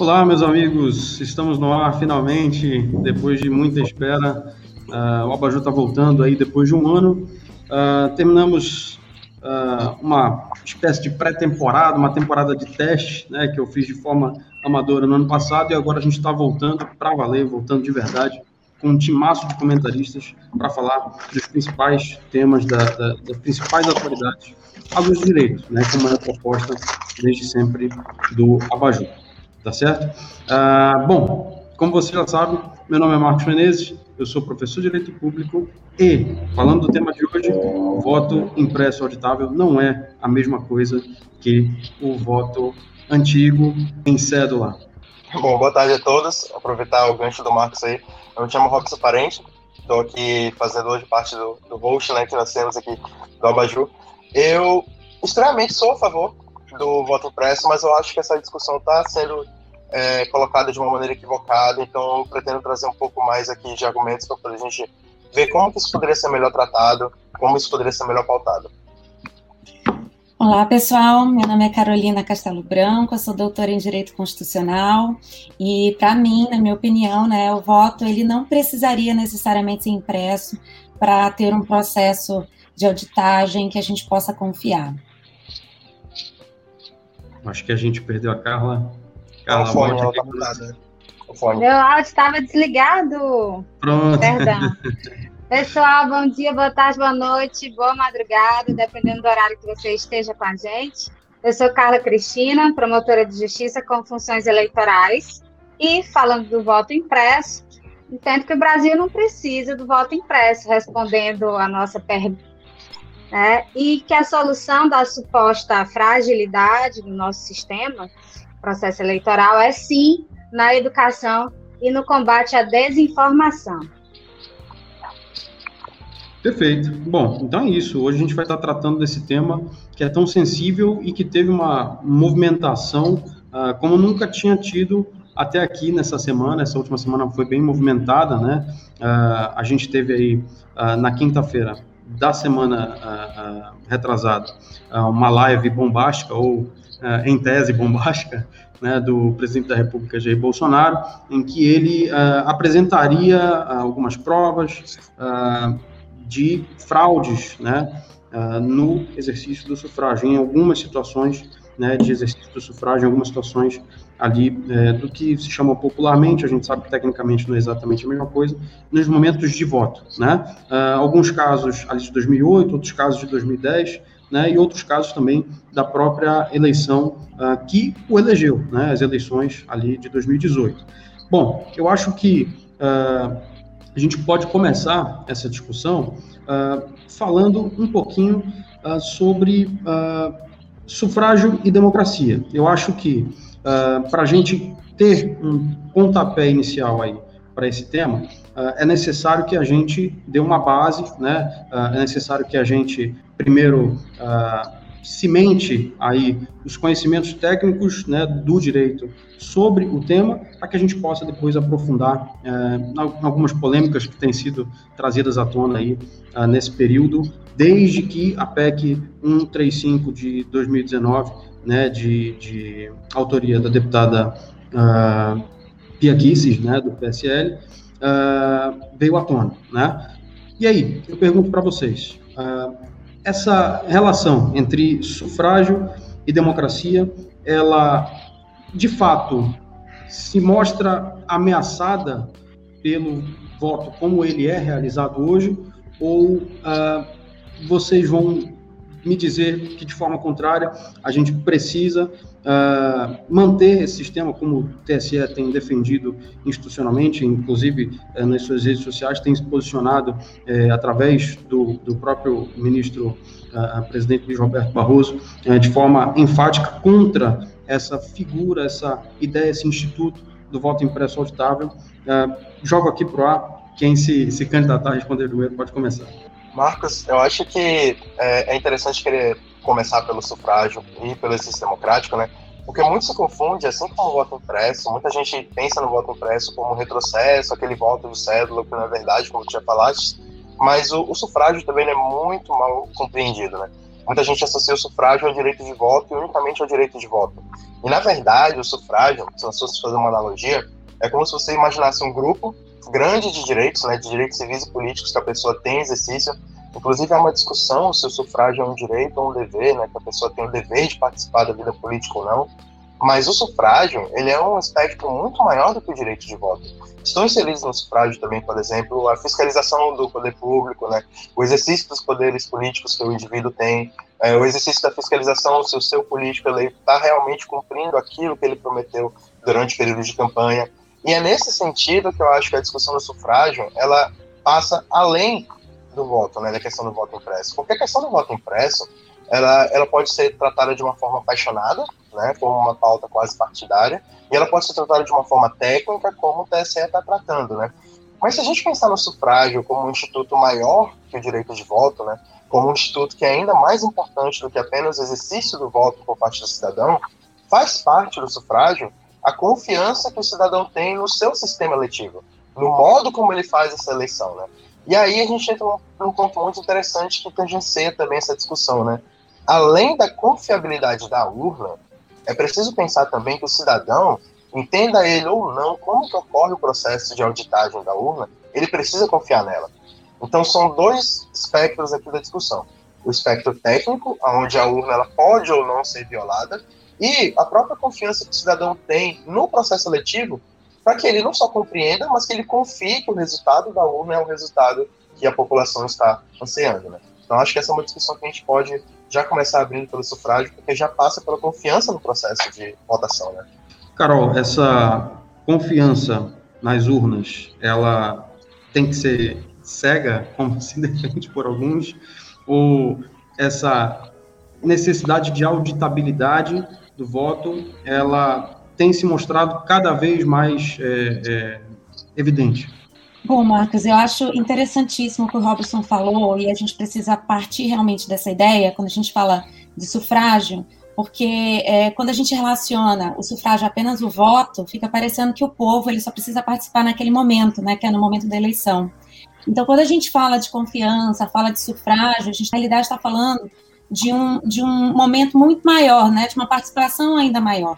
Olá, meus amigos, estamos no ar finalmente, depois de muita espera. Uh, o Abaju está voltando aí depois de um ano. Uh, terminamos uh, uma espécie de pré-temporada, uma temporada de teste, né, que eu fiz de forma amadora no ano passado, e agora a gente está voltando para valer, voltando de verdade, com um timaço de comentaristas para falar dos principais temas, da, da, das principais atualidades à luz do direito, né, como é a proposta desde sempre do Abaju tá certo? Ah, bom, como você já sabe, meu nome é Marcos Menezes, eu sou professor de Direito Público e, falando do tema de hoje, o voto impresso auditável não é a mesma coisa que o voto antigo em cédula. Bom, boa tarde a todos. Aproveitar o gancho do Marcos aí. Eu me chamo Robson Parente, estou aqui fazendo hoje parte do, do host né, que nós temos aqui do Abaju. Eu, extremamente, sou a favor do voto impresso, mas eu acho que essa discussão está sendo é, colocada de uma maneira equivocada, então eu pretendo trazer um pouco mais aqui de argumentos para a gente ver como isso poderia ser melhor tratado, como isso poderia ser melhor pautado. Olá, pessoal. Meu nome é Carolina Castelo Branco, eu sou doutora em Direito Constitucional e, para mim, na minha opinião, né, o voto ele não precisaria necessariamente ser impresso para ter um processo de auditagem que a gente possa confiar. Acho que a gente perdeu a Carla. Carla, o fone, ela tá. O fone. Meu áudio estava desligado. Pronto. Perdão. Pessoal, bom dia, boa tarde, boa noite, boa madrugada, dependendo do horário que você esteja com a gente. Eu sou Carla Cristina, promotora de justiça com funções eleitorais. E falando do voto impresso, entendo que o Brasil não precisa do voto impresso, respondendo a nossa pergunta né? e que a solução da suposta fragilidade do nosso sistema, processo eleitoral, é sim na educação e no combate à desinformação. Perfeito. Bom, então é isso. Hoje a gente vai estar tratando desse tema que é tão sensível e que teve uma movimentação uh, como nunca tinha tido até aqui nessa semana. Essa última semana foi bem movimentada, né? Uh, a gente teve aí uh, na quinta-feira da semana uh, uh, retrasada uh, uma live bombástica ou em tese bombástica né, do presidente da República Jair Bolsonaro, em que ele apresentaria algumas provas de fraudes, né, no exercício do sufrágio em algumas situações né, de exercício do sufrágio, em algumas situações ali é, do que se chama popularmente, a gente sabe que tecnicamente não é exatamente a mesma coisa, nos momentos de voto, né? Uh, alguns casos ali de 2008, outros casos de 2010, né? E outros casos também da própria eleição uh, que o elegeu, né? As eleições ali de 2018. Bom, eu acho que uh, a gente pode começar essa discussão falando um pouquinho sobre sufrágio e democracia. Eu acho que uh, para a gente ter um pontapé inicial aí para esse tema, uh, é necessário que a gente dê uma base, né? Uh, é necessário que a gente primeiro cimente aí os conhecimentos técnicos né, do direito sobre o tema, para que a gente possa depois aprofundar eh, algumas polêmicas que têm sido trazidas à tona aí nesse período, desde que a PEC 135 de 2019, né, de, de autoria da deputada uh, Pia Kisses, né, do PSL, uh, veio à tona, né? E aí, eu pergunto para vocês, uh, essa relação entre sufrágio e democracia, ela de fato se mostra ameaçada pelo voto como ele é realizado hoje, ou uh, vocês vão me dizer que, de forma contrária, a gente precisa uh, manter esse sistema, como o TSE tem defendido institucionalmente, inclusive uh, nas suas redes sociais, tem se posicionado uh, através do, do, próprio ministro, uh, presidente Luiz Roberto Barroso, de forma enfática contra essa figura, essa ideia, esse instituto do voto impresso auditável. jogo aqui para o ar. Quem se, se candidatar a responder primeiro pode começar. Marcos, eu acho que é, é, interessante querer começar pelo sufrágio e pelo exercício democrático, né? Porque muito se confunde, assim como o voto impresso, muita gente pensa no voto impresso como retrocesso, aquele voto do cédula, que não é verdade, como tu já falaste, mas o, o sufrágio também é muito mal compreendido, né? muita gente associa o sufrágio ao direito de voto e unicamente ao direito de voto. E, na verdade, o sufrágio, se nós fosse fazer uma analogia, é como se você imaginasse um grupo grande de direitos, né, de direitos civis e políticos que a pessoa tem exercício. Inclusive, há uma discussão se o sufrágio é um direito ou um dever, né, que a pessoa tem o dever de participar da vida política ou não. Mas o sufrágio, ele é um espectro muito maior do que o direito de voto. Estão inseridos no sufrágio também, por exemplo, a fiscalização do poder público, né, o exercício dos poderes políticos que o indivíduo tem, é, o exercício da fiscalização se o seu político está realmente cumprindo aquilo que ele prometeu durante o período de campanha. E é nesse sentido que eu acho que a discussão do sufrágio ela passa além do voto, né, da questão do voto impresso. Porque a questão do voto impresso ela, ela pode ser tratada de uma forma apaixonada, né, como uma pauta quase partidária, e ela pode ser tratada de uma forma técnica, como o TSE está tratando, né. Mas se a gente pensar no sufrágio como um instituto maior que o direito de voto, né, como um instituto que é ainda mais importante do que apenas o exercício do voto por parte do cidadão, faz parte do sufrágio a confiança que o cidadão tem no seu sistema eletivo, no modo como ele faz essa eleição, né? E aí a gente entra num ponto muito interessante que tangencia também essa discussão, né? além da confiabilidade da urna, é preciso pensar também que o cidadão, entenda ele ou não como que ocorre o processo de auditagem da urna, ele precisa confiar nela. Então são dois espectros aqui da discussão. O espectro técnico, onde a urna ela pode ou não ser violada, e a própria confiança que o cidadão tem no processo eletivo, para que ele não só compreenda, mas que ele confie que o resultado da urna é o resultado que a população está ansiando. Né? Então acho que essa é uma discussão que a gente pode já começar abrindo pelo sufrágio, porque já passa pela confiança no processo de votação, né? Carol, essa confiança nas urnas, ela tem que ser cega, como se defende por alguns, ou essa necessidade de auditabilidade do voto, ela tem se mostrado cada vez mais é, é, evidente? Bom, Marcos, eu acho interessantíssimo o que o Robson falou, e a gente precisa partir realmente dessa ideia, quando a gente fala de sufrágio, porque é, quando a gente relaciona o sufrágio apenas o voto, fica parecendo que o povo ele só precisa participar naquele momento, né, que é no momento da eleição. Então, quando a gente fala de confiança, fala de sufrágio, a gente na realidade está falando de um, de um momento muito maior, né, de uma participação ainda maior.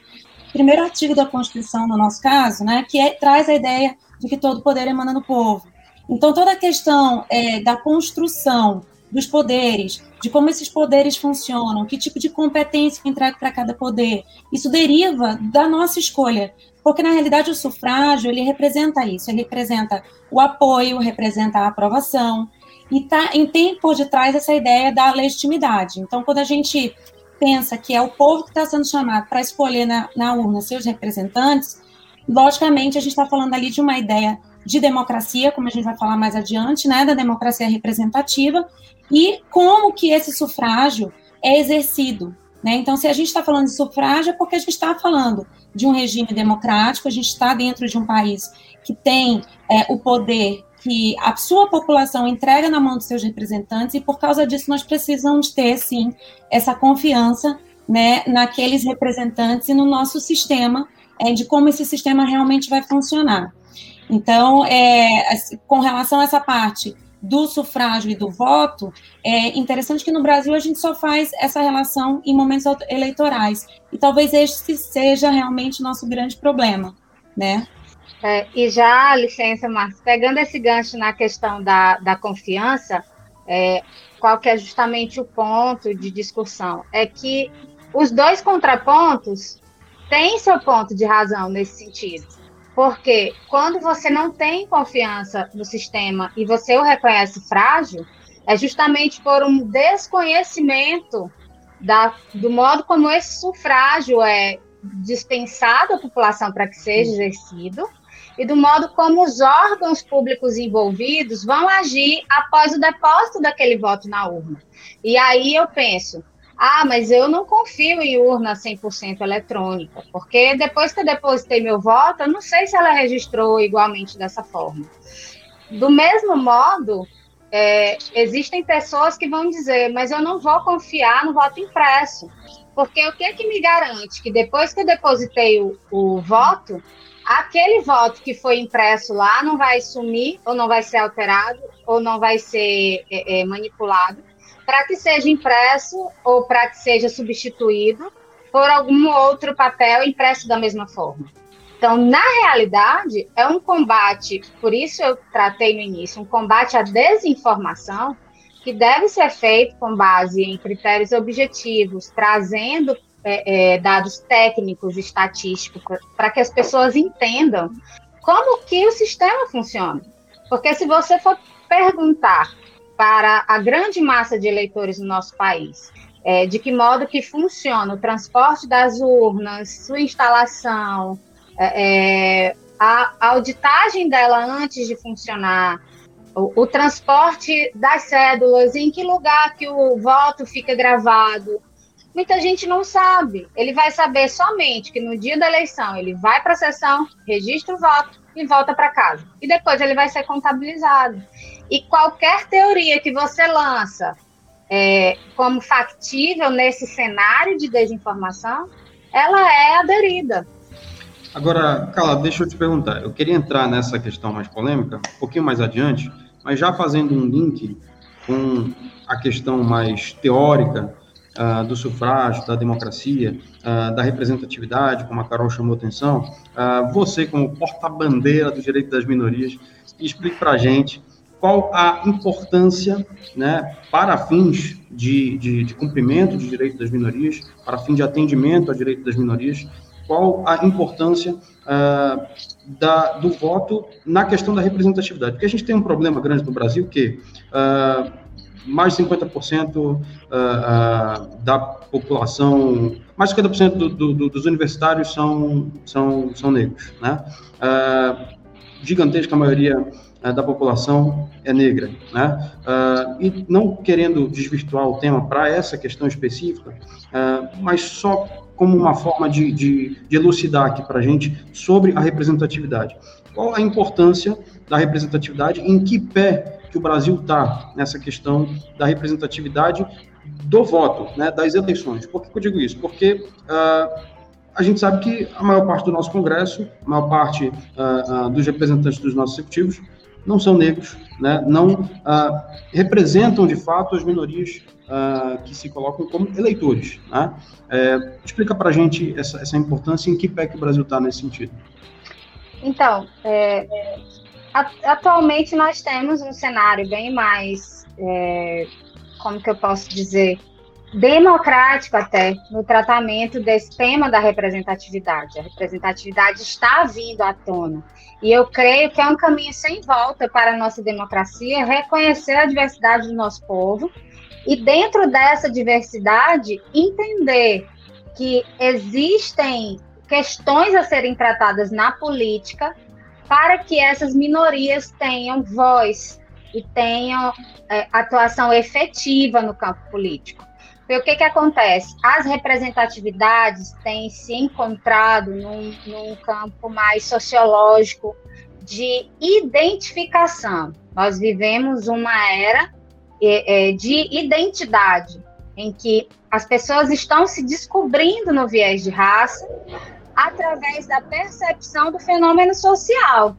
Primeiro artigo da Constituição, no nosso caso, né, que é, traz a ideia de que todo poder emana do povo. Então, toda a questão é, da construção dos poderes, de como esses poderes funcionam, que tipo de competência que entrega para cada poder, isso deriva da nossa escolha. Porque, na realidade, o sufrágio, ele representa isso, ele representa o apoio, representa a aprovação, e, tá, e tem por detrás essa ideia da legitimidade. Então, quando a gente pensa que é o povo que está sendo chamado para escolher na, na urna seus representantes, Logicamente, a gente está falando ali de uma ideia de democracia, como a gente vai falar mais adiante, né, da democracia representativa, e como que esse sufrágio é exercido. Né? Então, se a gente está falando de sufrágio, é porque a gente está falando de um regime democrático, a gente está dentro de um país que tem é, o poder que a sua população entrega na mão dos seus representantes, e por causa disso nós precisamos ter, sim, essa confiança né, naqueles representantes e no nosso sistema é, de como esse sistema realmente vai funcionar. Então, é, com relação a essa parte do sufrágio e do voto, é interessante que no Brasil a gente só faz essa relação em momentos eleitorais. E talvez este seja realmente o nosso grande problema, né? É, e já, licença, Marcos, pegando esse gancho na questão da, da confiança, é, qual que é justamente o ponto de discussão? É que os dois contrapontos tem seu ponto de razão nesse sentido. Porque quando você não tem confiança no sistema e você o reconhece frágil, é justamente por um desconhecimento da, do modo como esse sufrágio é dispensado à população para que seja exercido e do modo como os órgãos públicos envolvidos vão agir após o depósito daquele voto na urna. E aí eu penso, ah, mas eu não confio em urna 100% eletrônica, porque depois que eu depositei meu voto, eu não sei se ela registrou igualmente dessa forma. Do mesmo modo, é, existem pessoas que vão dizer, mas eu não vou confiar no voto impresso, porque o que, é que me garante que depois que eu depositei o, o voto, aquele voto que foi impresso lá não vai sumir, ou não vai ser alterado, ou não vai ser é, é, manipulado, para que seja impresso ou para que seja substituído por algum outro papel impresso da mesma forma. Então, na realidade, é um combate, por isso eu tratei no início, um combate à desinformação que deve ser feito com base em critérios objetivos, trazendo é, é, dados técnicos, estatísticos, para que as pessoas entendam como que o sistema funciona. Porque se você for perguntar para a grande massa de eleitores no nosso país é, de que modo que funciona o transporte das urnas, sua instalação, é, é a auditagem dela antes de funcionar, o, o, transporte das cédulas, em que lugar que o voto fica gravado. Muita gente não sabe. Ele vai saber somente que no dia da eleição ele vai para a sessão, registra o voto e volta para casa. E depois ele vai ser contabilizado. E qualquer teoria que você lança é, como factível nesse cenário de desinformação, ela é aderida. Agora, Carla, deixa eu te perguntar. Eu queria entrar nessa questão mais polêmica um pouquinho mais adiante, mas já fazendo um link com a questão mais teórica uh, do sufrágio, da democracia, uh, da representatividade, como a Carol chamou atenção, uh, você, como porta-bandeira do direito das minorias, explique para a gente qual a importância, né, para fins de, de, de cumprimento de direito das minorias, para fim de atendimento ao direito das minorias, qual a importância da, do voto na questão da representatividade. Porque a gente tem um problema grande no Brasil que mais de 50% uh, uh, da população, mais de 50% do, do, dos universitários são, são, são negros. Né? Uh, gigantesca maioria uh, da população é negra. Né? E não querendo desvirtuar o tema para essa questão específica, uh, mas só como uma forma de, de, de elucidar aqui para a gente sobre a representatividade. Qual a importância da representatividade, em que pé que o Brasil está nessa questão da representatividade do voto, né, das eleições. Por que eu digo isso? Porque uh, a gente sabe que a maior parte do nosso Congresso, a maior parte uh, uh, dos representantes dos nossos executivos não são negros, né, não representam de fato as minorias que se colocam como eleitores. Né? É, explica para a gente essa, essa importância e em que pé que o Brasil está nesse sentido. Então, é, atualmente nós temos um cenário bem mais, é, como que eu posso dizer, democrático até no tratamento desse tema da representatividade. A representatividade está vindo à tona. E eu creio que é um caminho sem volta para a nossa democracia reconhecer a diversidade do nosso povo e, dentro dessa diversidade, entender que existem questões a serem tratadas na política para que essas minorias tenham voz e tenham é, atuação efetiva no campo político. Porque o que, que acontece? As representatividades têm se encontrado num, num campo mais sociológico de identificação. Nós vivemos uma era é, é, de identidade, em que as pessoas estão se descobrindo no viés de raça através da percepção do fenômeno social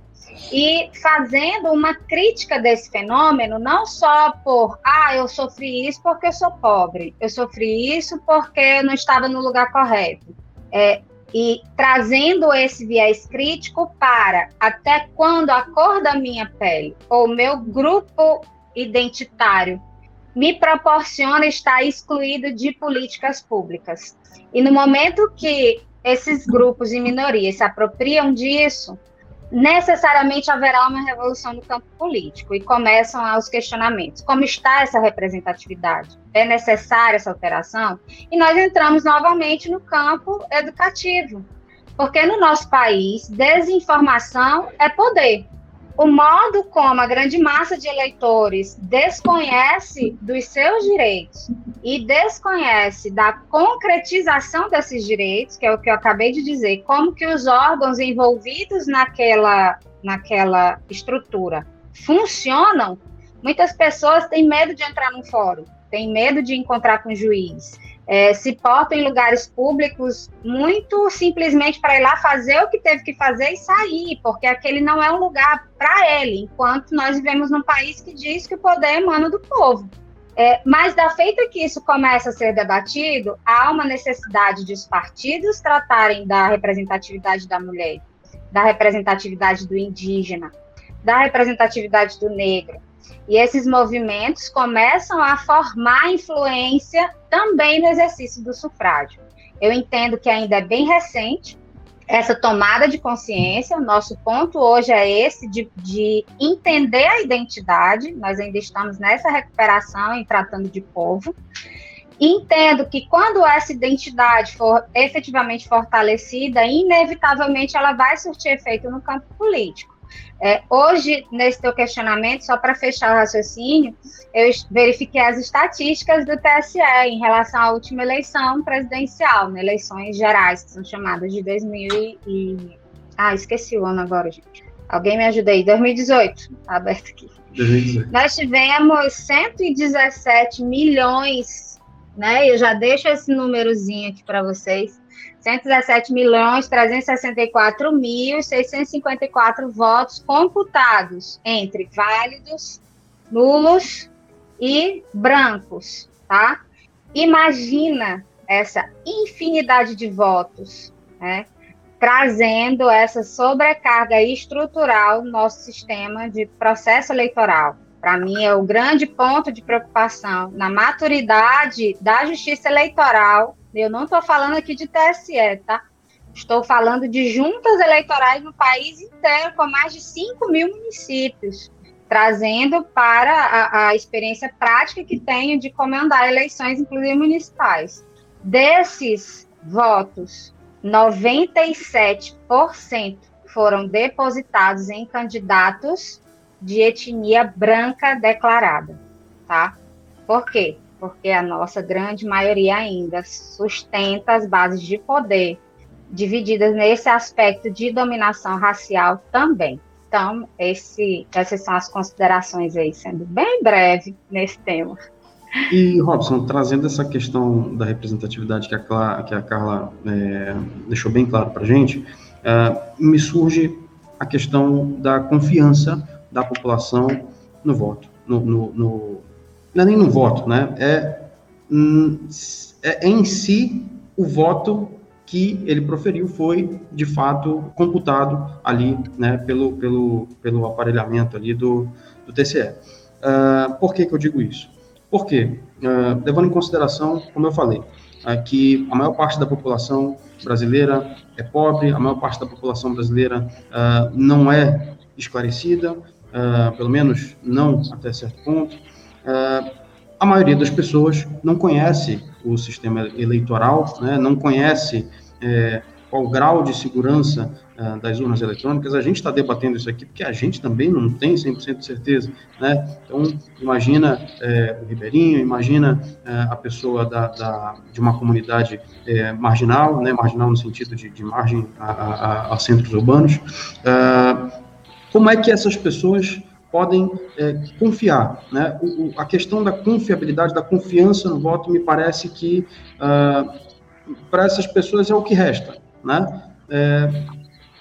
e fazendo uma crítica desse fenômeno, não só por, ah, eu sofri isso porque eu sou pobre, eu sofri isso porque eu não estava no lugar correto. É, e trazendo esse viés crítico para até quando a cor da minha pele ou meu grupo identitário me proporciona estar excluído de políticas públicas. E no momento que esses grupos de minorias se apropriam disso, necessariamente haverá uma revolução no campo político e começam os questionamentos. Como está essa representatividade? É necessária essa alteração? E nós entramos novamente no campo educativo, porque no nosso país, desinformação é poder o modo como a grande massa de eleitores desconhece dos seus direitos e desconhece da concretização desses direitos, que é o que eu acabei de dizer, como que os órgãos envolvidos naquela, naquela estrutura funcionam, muitas pessoas têm medo de entrar num fórum, têm medo de encontrar com o juiz, é, se portam em lugares públicos muito simplesmente para ir lá fazer o que teve que fazer e sair, porque aquele não é um lugar para ele, enquanto nós vivemos num país que diz que o poder emana do povo. É, mas da feita que isso começa a ser debatido, há uma necessidade de os partidos tratarem da representatividade da mulher, da representatividade do indígena, da representatividade do negro. E esses movimentos começam a formar influência também no exercício do sufrágio. Eu entendo que ainda é bem recente, essa tomada de consciência. O nosso ponto hoje é esse de, de entender a identidade. Nós ainda estamos nessa recuperação em tratando de povo. Entendo que quando essa identidade for efetivamente fortalecida, inevitavelmente ela vai surtir efeito no campo político. É, hoje, nesse teu questionamento, só para fechar o raciocínio, eu verifiquei as estatísticas do TSE em relação à última eleição presidencial, né, eleições gerais, que são chamadas de 2000 e... Ah, esqueci o ano agora, gente. Alguém me ajuda aí. 2018, tá aberto aqui. 2018. Nós tivemos 117 milhões, né? Eu já deixo esse númerozinho aqui para vocês 117 milhões 364 mil 654 votos computados entre válidos, nulos e brancos, tá? Imagina essa infinidade de votos, né? Trazendo essa sobrecarga estrutural no nosso sistema de processo eleitoral. Para mim, é o grande ponto de preocupação na maturidade da justiça eleitoral eu não estou falando aqui de TSE, tá? Estou falando de juntas eleitorais no país inteiro, com mais de 5 mil municípios, trazendo para a, a experiência prática que tenho de comandar eleições, inclusive municipais. Desses votos, 97% foram depositados em candidatos de etnia branca declarada, tá? Por quê? Porque a nossa grande maioria ainda sustenta as bases de poder divididas nesse aspecto de dominação racial também. Então, esse, essas são as considerações aí, sendo bem breve nesse tema. E, Robson, trazendo essa questão da representatividade que a, Clara, que a Carla é, deixou bem claro para a gente, é, me surge a questão da confiança da população no voto, no, no, no não é nem no voto, né? É, hum, é, em si o voto que ele proferiu foi de fato computado ali, né, pelo, pelo, pelo aparelhamento ali do, do TCE. Uh, ah, por que, que eu digo isso? Porque, uh, levando em consideração, como eu falei, uh, que a maior parte da população brasileira é pobre, a maior parte da população brasileira não é esclarecida, pelo menos não até certo ponto, a maioria das pessoas não conhece o sistema eleitoral, né, não conhece é, qual o grau de segurança uh, das urnas eletrônicas. A gente está debatendo isso aqui porque a gente também não tem 100% de certeza. Né? Então, imagina é, o ribeirinho, imagina é, a pessoa da, da, de uma comunidade é, marginal, né, marginal no sentido de, de margem a, a, a centros urbanos. Uh, como é que essas pessoas podem é, confiar. Né? O, o, a questão da confiabilidade, da confiança no voto, me parece que uh, para essas pessoas é o que resta. Né? É,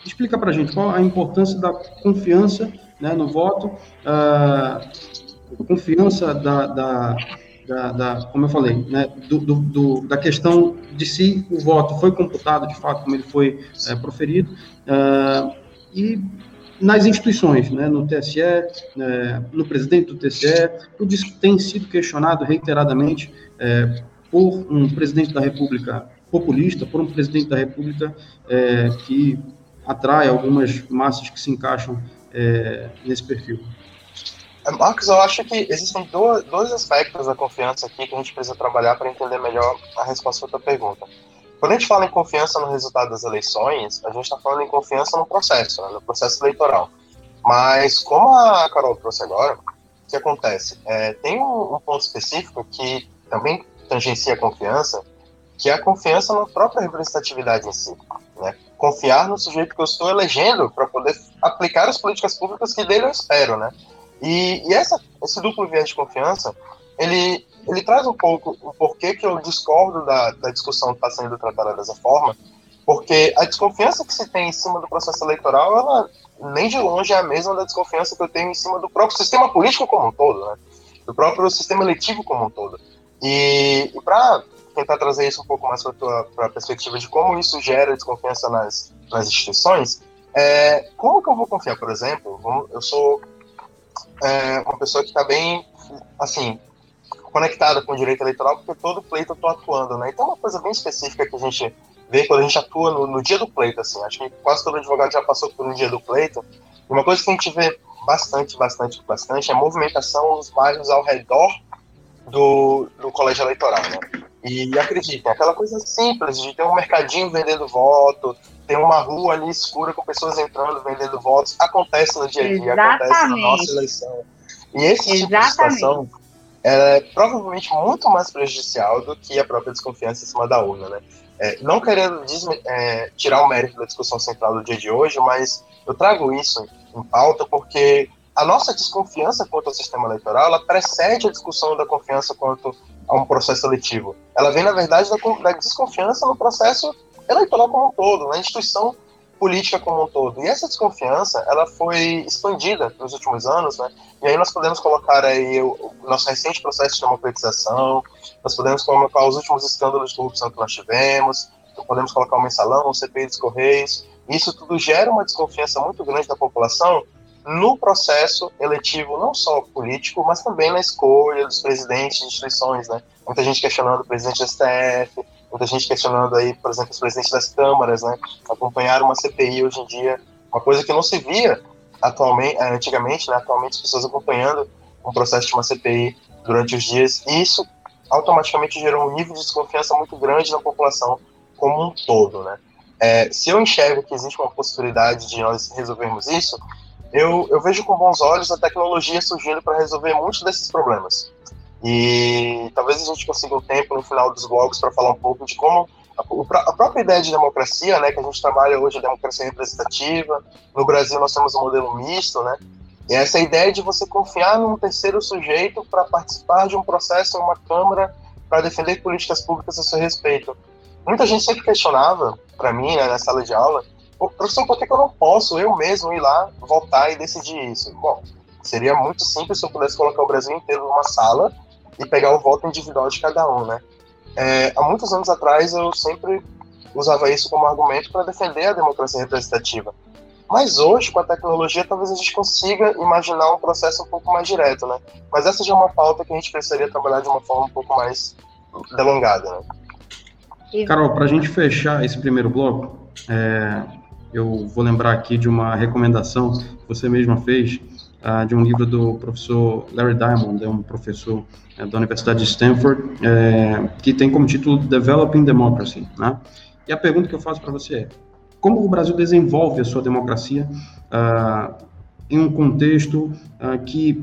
explica para a gente qual a importância da confiança né, no voto, uh, confiança da, da, da, da, como eu falei, né, do, do, do, da questão de se o voto foi computado de fato como ele foi é, proferido, uh, e nas instituições, né, no TSE, é, no presidente do TSE, tudo isso tem sido questionado reiteradamente é, por um presidente da República populista, por um presidente da República é, que atrai algumas massas que se encaixam é, nesse perfil. É, Marcos, eu acho que existem dois, dois aspectos da confiança aqui que a gente precisa trabalhar para entender melhor a resposta à tua pergunta. Quando a gente fala em confiança no resultado das eleições, a gente está falando em confiança no processo, né, no processo eleitoral. Mas, como a Carol trouxe agora, o que acontece? É, tem um, um, ponto específico que também tangencia a confiança, que é a confiança na própria representatividade em si. Né? Confiar no sujeito que eu estou elegendo para poder aplicar as políticas públicas que dele eu espero. Né? E, e essa, esse duplo viés de confiança, ele ele traz um pouco o porquê que eu discordo da, da discussão que está sendo tratada dessa forma, porque a desconfiança que se tem em cima do processo eleitoral, ela nem de longe é a mesma da desconfiança que eu tenho em cima do próprio sistema político como um todo, né? do próprio sistema eletivo como um todo. E, e para tentar trazer isso um pouco mais para a perspectiva de como isso gera desconfiança nas, nas instituições, é, como que eu vou confiar, por exemplo, eu sou é, uma pessoa que está bem, assim, conectada com o direito eleitoral, porque todo pleito eu estou atuando, né? Então, uma coisa bem específica que a gente vê quando a gente atua no, no, dia do pleito, assim, acho que quase todo advogado já passou por um dia do pleito, uma coisa que a gente vê bastante, bastante, bastante é a movimentação nos bairros ao redor do, do colégio eleitoral, né? E acreditem, aquela coisa simples de ter um mercadinho vendendo voto, ter uma rua ali escura com pessoas entrando vendendo votos, acontece no dia a dia, Exatamente. acontece na nossa eleição. E esse tipo de situação é provavelmente muito mais prejudicial do que a própria desconfiança em cima da urna, né? É, não querendo é, tirar o mérito da discussão central do dia de hoje, mas eu trago isso em pauta porque a nossa desconfiança quanto ao sistema eleitoral ela precede a discussão da confiança quanto a um processo eletivo. Ela vem, na verdade, da, da desconfiança no processo eleitoral como um todo, na instituição política como um todo. E essa desconfiança, ela foi expandida nos últimos anos, né? E aí nós podemos colocar aí o, o nosso recente processo de democratização, nós podemos colocar os últimos escândalos de corrupção que nós tivemos, podemos colocar o mensalão, o CPI dos Correios. Isso tudo gera uma desconfiança muito grande da população no processo eletivo, não só político, mas também na escolha dos presidentes de instituições, né? Muita gente questionando o presidente do STF, muita gente questionando aí, por exemplo, os presidentes das câmaras, né? Acompanhar uma CPI hoje em dia, uma coisa que não se via atualmente, eh, antigamente, né? Atualmente as pessoas acompanhando um processo de uma CPI durante os dias, e isso automaticamente gerou um nível de desconfiança muito grande na população como um todo, né? É, se eu enxergo que existe uma possibilidade de nós resolvermos isso, eu, eu vejo com bons olhos a tecnologia surgindo para resolver muitos desses problemas. E talvez a gente consiga um tempo no final dos blogs para falar um pouco de como a, própria ideia de democracia, né, que a gente trabalha hoje, a democracia representativa. No Brasil nós temos um modelo misto, né? E essa ideia de você confiar num terceiro sujeito para participar de um processo em uma Câmara para defender políticas públicas a seu respeito. Muita gente sempre questionava, para mim, né, na sala de aula, professor, por que eu não posso eu mesmo ir lá, voltar e decidir isso? Bom, seria muito simples se eu pudesse colocar o Brasil inteiro numa sala e pegar o voto individual de cada um, né? É, há muitos anos atrás eu sempre usava isso como argumento para defender a democracia representativa. Mas hoje, com a tecnologia, talvez a gente consiga imaginar um processo um pouco mais direto, né? Mas essa já é uma pauta que a gente precisaria trabalhar de uma forma um pouco mais delongada, né? Carol, para a gente fechar esse primeiro bloco, é, eu vou lembrar aqui de uma recomendação que você mesma fez, uh, de um livro do professor Larry Diamond, é um professor é, da Universidade de Stanford, é, que tem como título Developing Democracy. Né? E a pergunta que eu faço para você é: como o Brasil desenvolve a sua democracia uh, em um contexto uh, que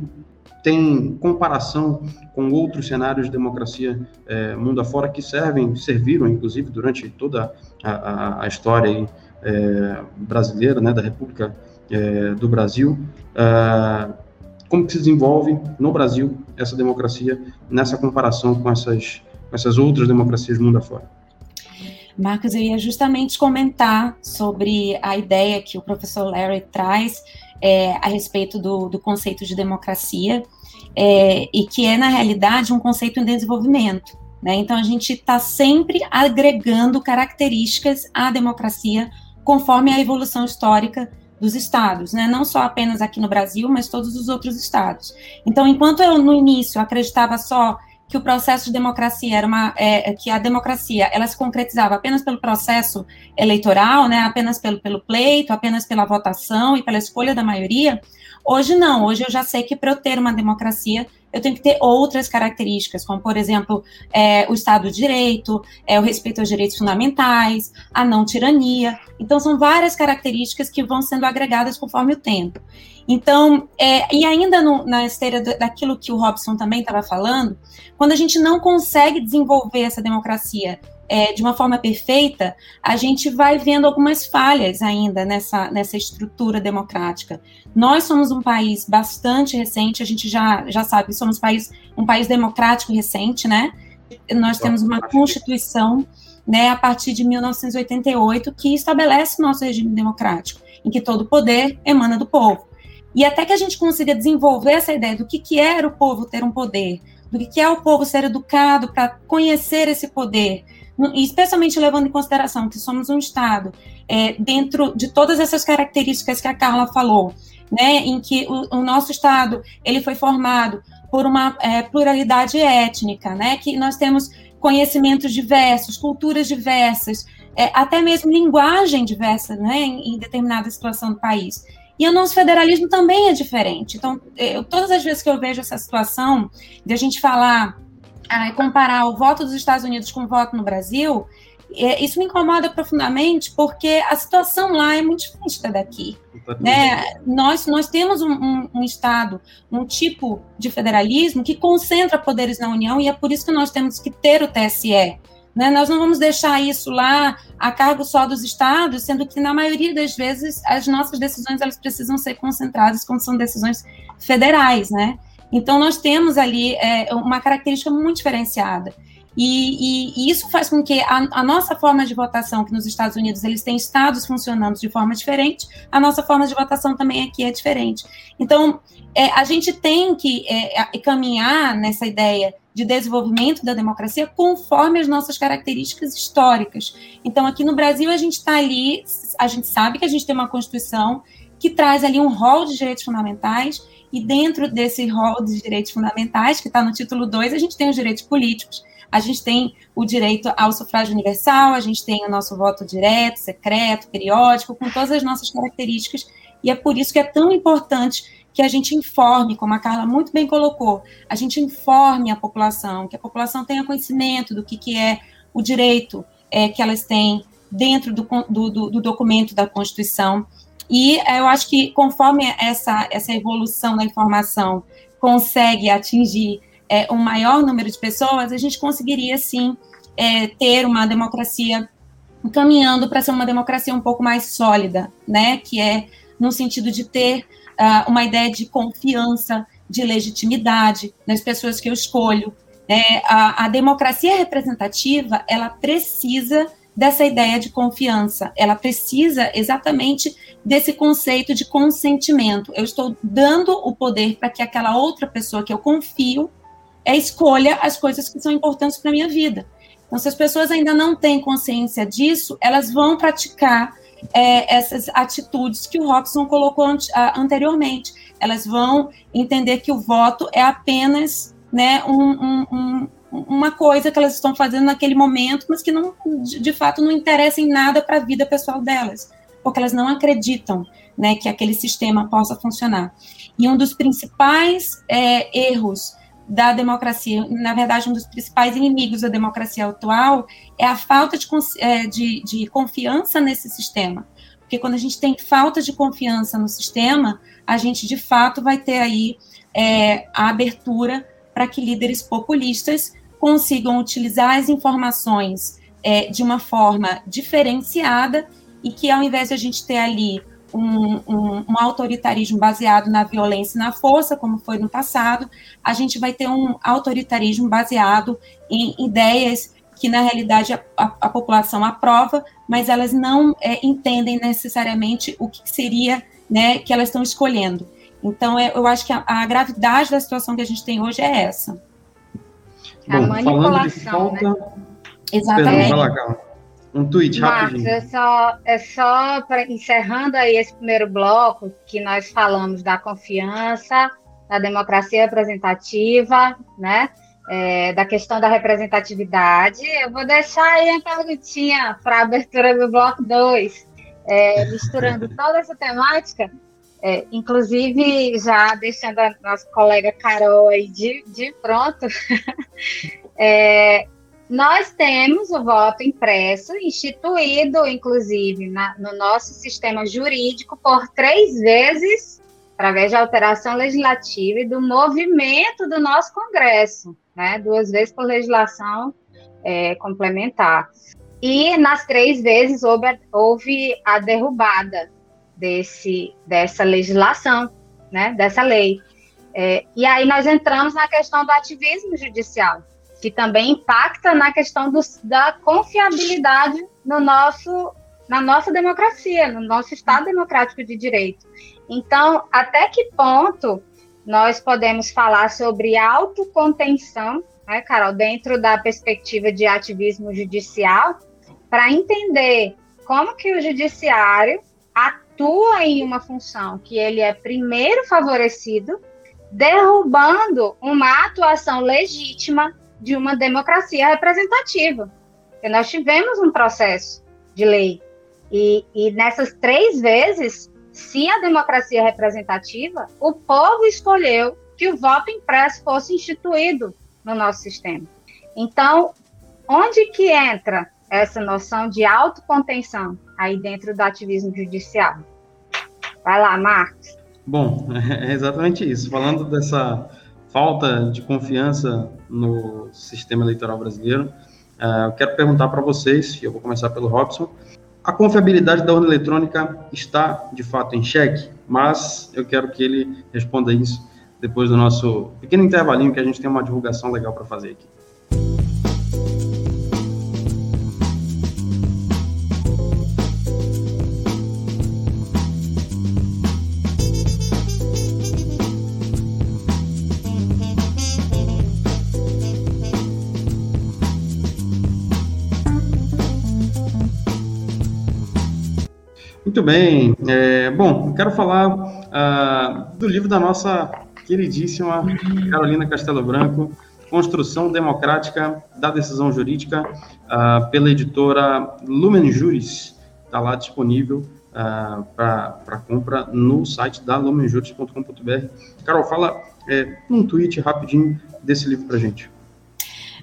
tem comparação com outros cenários de democracia é, mundo afora que servem, serviram inclusive durante toda a, a, a história brasileira, né, da República do Brasil, é, como que se desenvolve no Brasil essa democracia nessa comparação com essas, essas outras democracias do mundo afora? Marcos, eu ia justamente comentar sobre a ideia que o professor Larry traz é, a respeito do, do, conceito de democracia, é, e que é, na realidade, um conceito em desenvolvimento. Né? Então, a gente está sempre agregando características à democracia conforme a evolução histórica dos estados, né? não só apenas aqui no Brasil, mas todos os outros estados. Então, enquanto eu no início acreditava só que o processo de democracia era uma é, que a democracia ela se concretizava apenas pelo processo eleitoral, né, apenas pelo, pelo pleito, apenas pela votação e pela escolha da maioria. Hoje não, hoje eu já sei que para eu ter uma democracia eu tenho que ter outras características, como, por exemplo, é, o Estado de Direito, é, o respeito aos direitos fundamentais, a não tirania. Então, são várias características que vão sendo agregadas conforme o tempo. Então, é, e ainda no, na esteira daquilo que o Robson também estava falando, quando a gente não consegue desenvolver essa democracia é, de uma forma perfeita, a gente vai vendo algumas falhas ainda nessa, nessa estrutura democrática. Nós somos um país bastante recente, a gente já, já sabe, somos um país, um país democrático recente, né? Nós temos uma Constituição, né, a partir de 1988, que estabelece nosso regime democrático, em que todo poder emana do povo. e até que a gente consiga desenvolver essa ideia do que, que era o povo ter um poder, do que, que é o povo ser educado para conhecer esse poder, especialmente levando em consideração que somos um Estado, é, dentro de todas essas características que a Carla falou, né, em que o, o nosso Estado ele foi formado por uma é, pluralidade étnica, né, que nós temos conhecimentos diversos, culturas diversas, é, até mesmo linguagem diversa, né, em, em determinada situação do país. E o nosso federalismo também é diferente. Então, eu, todas as vezes que eu vejo essa situação de a gente falar, ah, comparar o voto dos Estados Unidos com o voto no Brasil, é, isso me incomoda profundamente porque a situação lá é muito diferente da daqui. Né? Nós, nós temos um, um, um, Estado, um tipo de federalismo que concentra poderes na União e é por isso que nós temos que ter o TSE. Né? Nós não vamos deixar isso lá a cargo só dos estados, sendo que na maioria das vezes as nossas decisões elas precisam ser concentradas quando são decisões federais, né? Então nós temos ali é, uma característica muito diferenciada. E, e, e, isso faz com que a, a, nossa forma de votação, que nos Estados Unidos eles têm estados funcionando de forma diferente, a nossa forma de votação também aqui é diferente. Então, é, a gente tem que é, caminhar nessa ideia de desenvolvimento da democracia conforme as nossas características históricas. Então, aqui no Brasil, a gente está ali, a gente sabe que a gente tem uma Constituição que traz ali um rol de direitos fundamentais, e dentro desse rol de direitos fundamentais, que está no título 2, a gente tem os direitos políticos, a gente tem o direito ao sufrágio universal, a gente tem o nosso voto direto, secreto, periódico, com todas as nossas características, e é por isso que é tão importante que a gente informe, como a Carla muito bem colocou, a gente informe a população, que a população tenha conhecimento do que, que é o direito é, que elas têm dentro do, do, do, documento da Constituição. E é, eu acho que conforme essa, essa evolução da informação consegue atingir é, um maior número de pessoas, a gente conseguiria, sim, é, ter uma democracia caminhando para ser uma democracia um pouco mais sólida, né? Que é no sentido de ter uh, uma ideia de confiança, de legitimidade nas pessoas que eu escolho. Né? A, a democracia representativa, ela precisa dessa ideia de confiança. Ela precisa exatamente desse conceito de consentimento. Eu estou dando o poder para que aquela outra pessoa que eu confio é, escolha as coisas que são importantes para a minha vida. Então, se as pessoas ainda não têm consciência disso, elas vão praticar é, essas atitudes que o Robson colocou an anteriormente. Elas vão entender que o voto é apenas né, um, um, uma coisa que elas estão fazendo naquele momento, mas que não, de, fato não interessa em nada para a vida pessoal delas, porque elas não acreditam né, que aquele sistema possa funcionar. E um dos principais é, erros da democracia, na verdade, um dos principais inimigos da democracia atual é a falta de, é, de, de, confiança nesse sistema. Porque quando a gente tem falta de confiança no sistema, a gente de fato vai ter aí é, a abertura para que líderes populistas consigam utilizar as informações é, de uma forma diferenciada e que ao invés de a gente ter ali um, um, um, autoritarismo baseado na violência e na força, como foi no passado, a gente vai ter um autoritarismo baseado em ideias que, na realidade, a, a, a população aprova, mas elas não é, entendem necessariamente o que seria né, que elas estão escolhendo. Então, é, eu acho que a, a, gravidade da situação que a gente tem hoje é essa. Bom, a manipulação, falta... né? Exatamente. Um tweet Marcos, rapidinho. é só, é só para encerrando aí esse primeiro bloco que nós falamos da confiança, da democracia representativa, né? É, da questão da representatividade. Eu vou deixar aí a perguntinha para a abertura do bloco 2, é, misturando toda essa temática, é, inclusive já deixando a nossa colega Carol aí de, de pronto. é, nós temos o voto impresso, instituído, inclusive, na, no nosso sistema jurídico, por três vezes, através de alteração legislativa e do movimento do nosso Congresso, né? duas vezes por legislação é, complementar. E nas três vezes houve, houve a derrubada desse, dessa legislação, né? dessa lei. É, e aí nós entramos na questão do ativismo judicial que também impacta na questão do, da confiabilidade no nosso, na nossa democracia, no nosso Estado democrático de direito. Então, até que ponto nós podemos falar sobre autocontenção, né, Carol, dentro da perspectiva de ativismo judicial, para entender como que o judiciário em uma função que ele é primeiro favorecido, derrubando uma atuação legítima de uma democracia representativa. Porque nós tivemos um processo de lei. E, e nessas três vezes, se a democracia representativa, o povo escolheu que o voto impresso fosse instituído no nosso sistema. Então, onde que entra essa noção de autocontenção aí dentro do ativismo judicial? Vai lá, Marcos. Bom, é exatamente isso. Falando dessa falta de confiança no sistema eleitoral brasileiro, uh, eu quero perguntar para vocês, e eu vou começar pelo Robson, a confiabilidade da urna eletrônica está de fato em xeque, mas eu quero que ele responda isso depois do nosso pequeno intervalinho que a gente tem uma divulgação legal para fazer aqui. Muito bem. É, bom, quero falar uh, do livro da nossa queridíssima Carolina Castelo Branco, Construção Democrática da Decisão Jurídica, uh, pela editora Lumen Juris. Está lá disponível uh, para compra no site da lumenjuris.com.br. Carol, fala é, um tweet rapidinho desse livro para gente.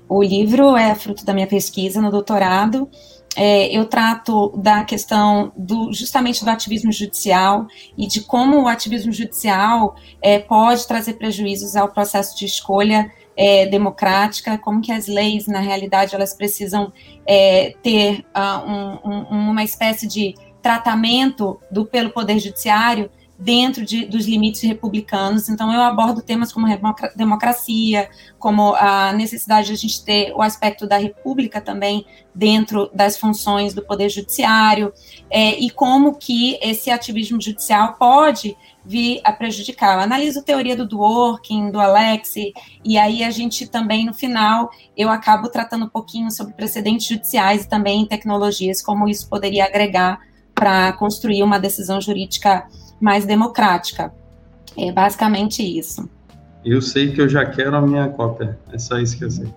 O livro é fruto da minha pesquisa no doutorado é, eu trato da questão do justamente do ativismo judicial e de como o ativismo judicial é, pode trazer prejuízos ao processo de escolha é, democrática, como que as leis, na realidade, elas precisam é, ter uh, um, um, uma espécie de tratamento do, pelo Poder Judiciário dentro de, dos limites republicanos. Então, eu abordo temas como democracia, como a necessidade de a gente ter o aspecto da república também dentro das funções do poder judiciário, é, e como que esse ativismo judicial pode vir a prejudicar. Eu analiso teoria do Dworkin, do Alex, e aí a gente também, no final, eu acabo tratando um pouquinho sobre precedentes judiciais e também tecnologias, como isso poderia agregar para construir uma decisão jurídica mais democrática. É basicamente isso. Eu sei que eu já quero a minha cópia, é só isso que eu sei.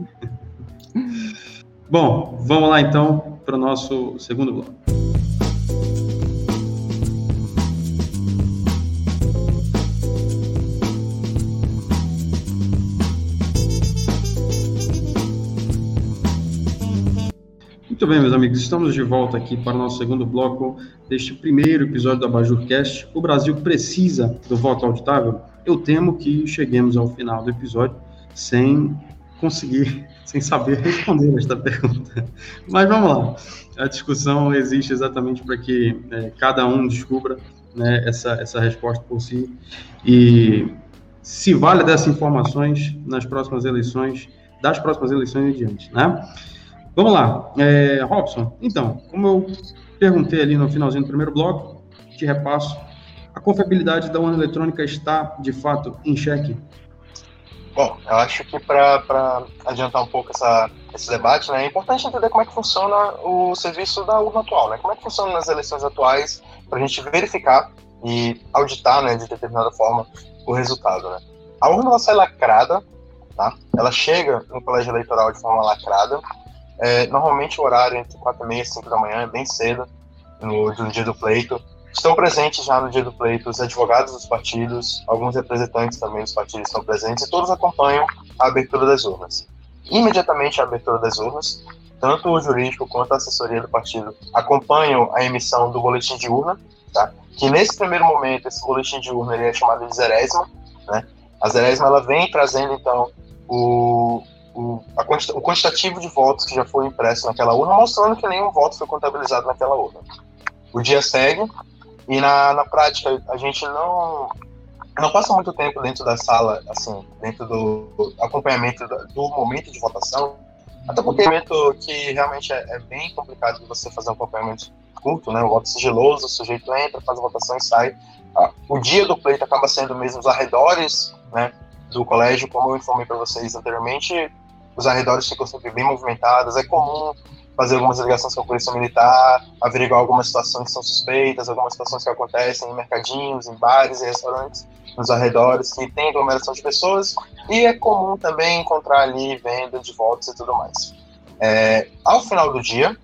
Bom, vamos lá então para o nosso segundo bloco. Muito bem, meus amigos, estamos de volta aqui para o nosso segundo bloco deste primeiro episódio do Abajurcast. O Brasil precisa do voto auditável? Eu temo que cheguemos ao final do episódio sem conseguir, sem saber responder esta pergunta. Mas vamos lá. A discussão existe exatamente para que é, cada um descubra né, essa, essa resposta por si e se vale dessas informações nas próximas eleições, das próximas eleições em diante, né? Vamos lá, é, Robson. Então, como eu perguntei ali no finalzinho do primeiro bloco, te repasso, a confiabilidade da urna eletrônica está, de fato, em xeque? Bom, eu acho que para adiantar um pouco essa, esse debate, né, é importante entender como é que funciona o serviço da urna atual, né? Como é que funciona nas eleições atuais, para a gente verificar e auditar, né, de determinada forma, o resultado, né? A urna ela sai lacrada, tá? Ela chega no colégio eleitoral de forma lacrada, é, normalmente o horário entre 4 e meia e 5 da manhã, é bem cedo, no, no dia do pleito. Estão presentes já no dia do pleito os advogados dos partidos, alguns representantes também dos partidos estão presentes, e todos acompanham a abertura das urnas. Imediatamente a abertura das urnas, tanto o jurídico quanto a assessoria do partido acompanham a emissão do boletim de urna, tá? que nesse primeiro momento esse boletim de urna ele é chamado de zerésima, né? A zerésima ela vem trazendo então o, o, o quantitativo de votos que já foi impresso naquela urna, mostrando que nenhum voto foi contabilizado naquela urna. O dia segue e na, na prática a gente não não passa muito tempo dentro da sala, assim, dentro do acompanhamento do momento de votação, até porque é um momento que realmente é, é, bem complicado de você fazer um acompanhamento curto, né? O voto sigiloso, o sujeito entra, faz a votação e sai. Ah, o dia do pleito acaba sendo mesmo os arredores, né? Do colégio, como eu informei para vocês anteriormente, os arredores ficam sempre bem movimentados. É comum fazer algumas ligações com a polícia militar, averiguar algumas situações que são suspeitas, algumas situações que acontecem em mercadinhos, em bares e restaurantes nos arredores que tem aglomeração de pessoas e é comum também encontrar ali venda de votos e tudo mais. É, ao final do dia,